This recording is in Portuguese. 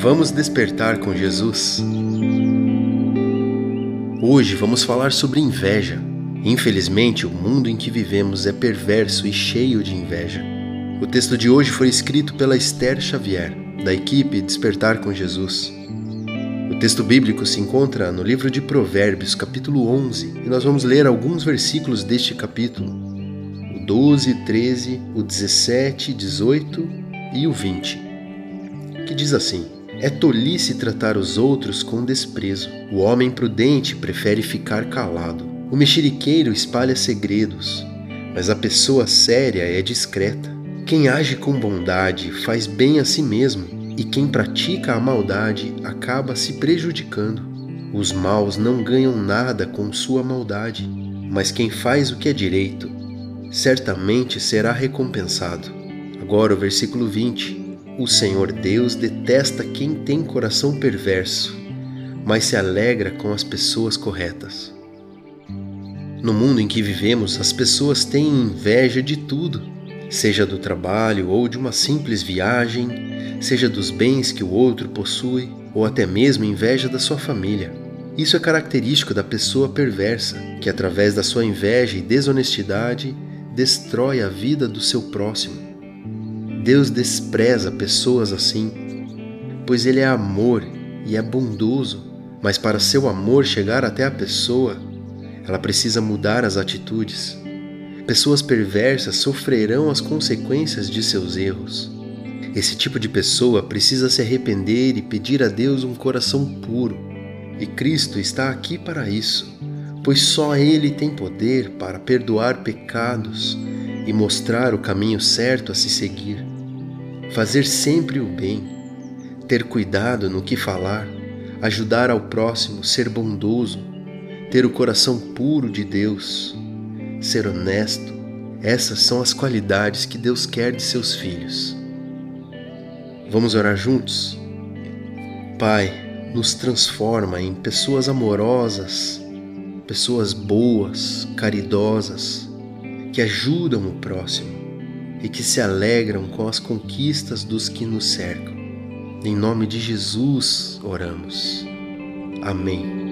Vamos despertar com Jesus? Hoje vamos falar sobre inveja. Infelizmente, o mundo em que vivemos é perverso e cheio de inveja. O texto de hoje foi escrito pela Esther Xavier, da equipe Despertar com Jesus. O texto bíblico se encontra no livro de Provérbios, capítulo 11, e nós vamos ler alguns versículos deste capítulo: 12, 13, o 17, 18 e o 20, que diz assim: é tolice tratar os outros com desprezo. O homem prudente prefere ficar calado. O mexeriqueiro espalha segredos, mas a pessoa séria é discreta. Quem age com bondade faz bem a si mesmo, e quem pratica a maldade acaba se prejudicando. Os maus não ganham nada com sua maldade, mas quem faz o que é direito certamente será recompensado. Agora o versículo 20. O Senhor Deus detesta quem tem coração perverso, mas se alegra com as pessoas corretas. No mundo em que vivemos, as pessoas têm inveja de tudo, seja do trabalho ou de uma simples viagem, seja dos bens que o outro possui, ou até mesmo inveja da sua família. Isso é característico da pessoa perversa, que através da sua inveja e desonestidade destrói a vida do seu próximo. Deus despreza pessoas assim, pois Ele é amor e é bondoso, mas para seu amor chegar até a pessoa, ela precisa mudar as atitudes. Pessoas perversas sofrerão as consequências de seus erros. Esse tipo de pessoa precisa se arrepender e pedir a Deus um coração puro. E Cristo está aqui para isso, pois só Ele tem poder para perdoar pecados e mostrar o caminho certo a se seguir. Fazer sempre o bem, ter cuidado no que falar, ajudar ao próximo, ser bondoso, ter o coração puro de Deus, ser honesto. Essas são as qualidades que Deus quer de seus filhos. Vamos orar juntos? Pai, nos transforma em pessoas amorosas, pessoas boas, caridosas, que ajudam o próximo e que se alegram com as conquistas dos que nos cercam. Em nome de Jesus oramos. Amém.